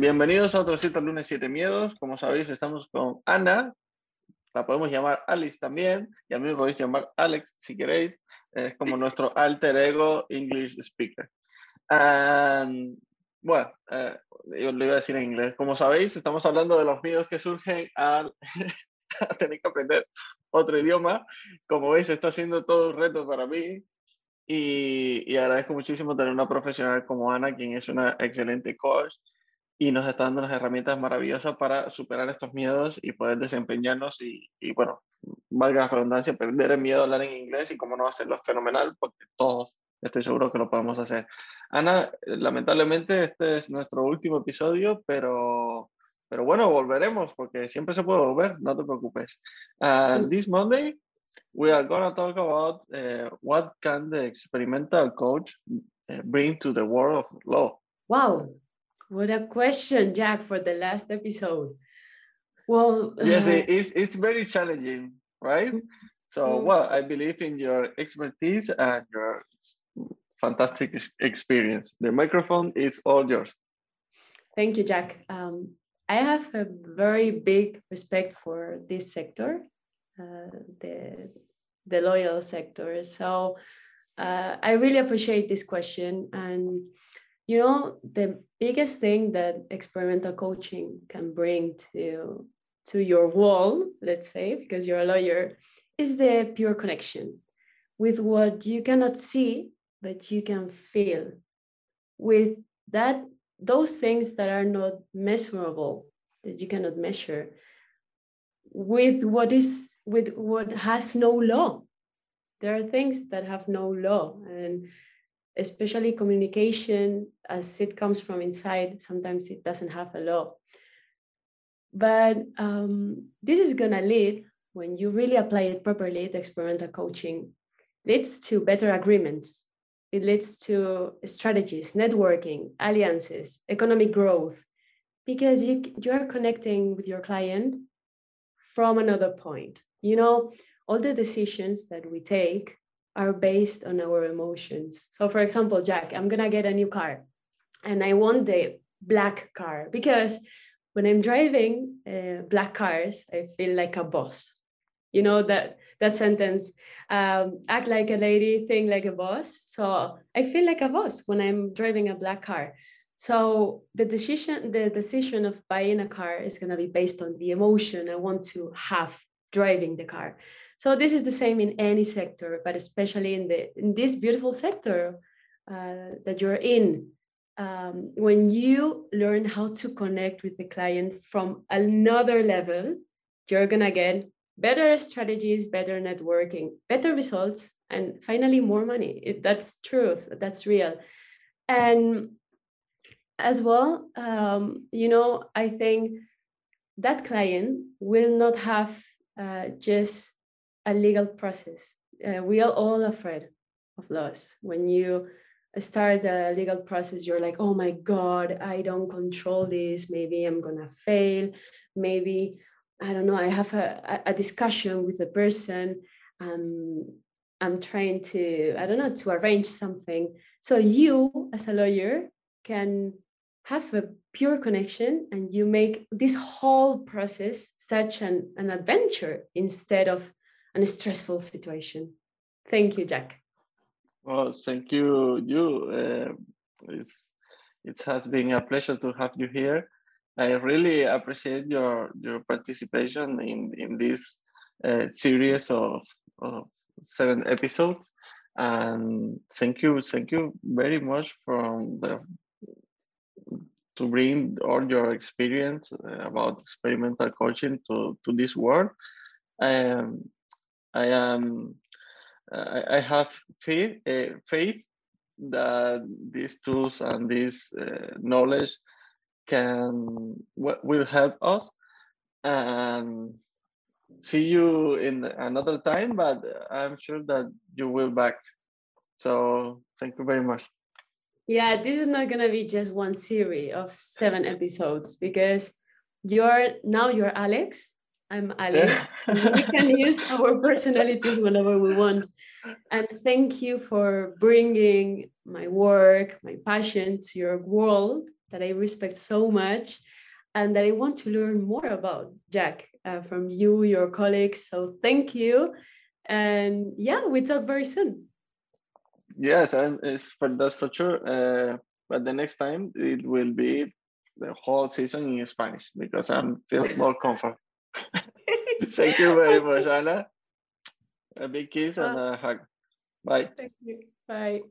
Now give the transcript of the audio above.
Bienvenidos a otro 7 lunes 7 miedos. Como sabéis, estamos con Ana. La podemos llamar Alice también. Y a mí me podéis llamar Alex si queréis. Es como nuestro alter ego English speaker. bueno, eh, yo lo iba a decir en inglés. Como sabéis, estamos hablando de los miedos que surgen al tener que aprender otro idioma. Como veis, está siendo todo un reto para mí. Y, y agradezco muchísimo tener una profesional como Ana, quien es una excelente coach y nos está dando unas herramientas maravillosas para superar estos miedos y poder desempeñarnos y, y bueno, valga la redundancia, perder el miedo a hablar en inglés y cómo no hacerlo fenomenal, porque todos estoy seguro que lo podemos hacer. Ana, lamentablemente este es nuestro último episodio, pero, pero bueno, volveremos porque siempre se puede volver, no te preocupes. And this Monday, we are going to talk about uh, what can the experimental coach uh, bring to the world of law. Wow, What a question, Jack, for the last episode. Well, yes, uh, it's, it's very challenging, right? So, mm. well, I believe in your expertise and your fantastic experience. The microphone is all yours. Thank you, Jack. Um, I have a very big respect for this sector, uh, the the loyal sector. So uh, I really appreciate this question, and you know the biggest thing that experimental coaching can bring to to your wall let's say because you're a lawyer is the pure connection with what you cannot see but you can feel with that those things that are not measurable that you cannot measure with what is with what has no law. There are things that have no law and especially communication as it comes from inside sometimes it doesn't have a law but um, this is going to lead when you really apply it properly the experimental coaching leads to better agreements. It leads to strategies networking alliances economic growth because you, you're connecting with your client from another point. You know all the decisions that we take are based on our emotions. So, for example, Jack, I'm gonna get a new car and I want the black car because when I'm driving uh, black cars, I feel like a boss. You know that that sentence, um, act like a lady, think like a boss. So I feel like a boss when I'm driving a black car. So the decision, the decision of buying a car is gonna be based on the emotion I want to have driving the car. So this is the same in any sector, but especially in the in this beautiful sector uh, that you're in. Um, when you learn how to connect with the client from another level, you're gonna get better strategies, better networking, better results, and finally more money. It, that's truth. That's real. And as well, um, you know, I think that client will not have uh, just a legal process. Uh, we are all afraid of loss. When you start the legal process, you're like, oh my God, I don't control this. Maybe I'm going to fail. Maybe, I don't know, I have a, a discussion with the person. Um, I'm trying to, I don't know, to arrange something. So you, as a lawyer, can have a pure connection and you make this whole process such an, an adventure instead of a stressful situation. Thank you, Jack. Well, thank you, you. Uh, it's, it has been a pleasure to have you here. I really appreciate your your participation in in this uh, series of, of seven episodes, and thank you, thank you very much from the to bring all your experience uh, about experimental coaching to to this world. Um, I am I, I have faith uh, faith that these tools and this uh, knowledge can will help us and see you in another time, but I'm sure that you will back. So thank you very much. Yeah, this is not gonna be just one series of seven episodes because you're now you're Alex. I'm Alex. we can use our personalities whenever we want. And thank you for bringing my work, my passion to your world that I respect so much and that I want to learn more about, Jack, uh, from you, your colleagues. So thank you. And yeah, we talk very soon. Yes, and it's for that's for sure. Uh, but the next time it will be the whole season in Spanish because I'm feel more comfortable. Thank you very much, Anna. A big kiss and a hug. Bye. Thank you. Bye.